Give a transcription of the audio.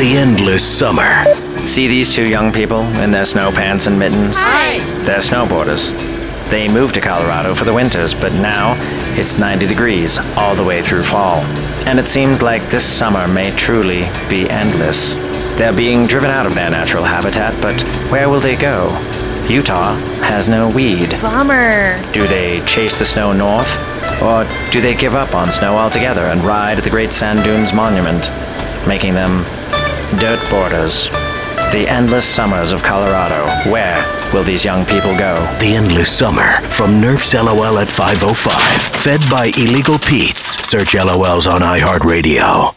the endless summer. See these two young people in their snow pants and mittens? Hi. They're snowboarders. They moved to Colorado for the winters, but now it's 90 degrees all the way through fall. And it seems like this summer may truly be endless. They're being driven out of their natural habitat, but where will they go? Utah has no weed. Bummer. Do they chase the snow north? Or do they give up on snow altogether and ride the Great Sand Dunes Monument, making them dirt borders? The endless summers of Colorado. Where will these young people go? The endless summer from Nerf's LOL at 505. Fed by Illegal Pete's. Search LOLs on iHeartRadio.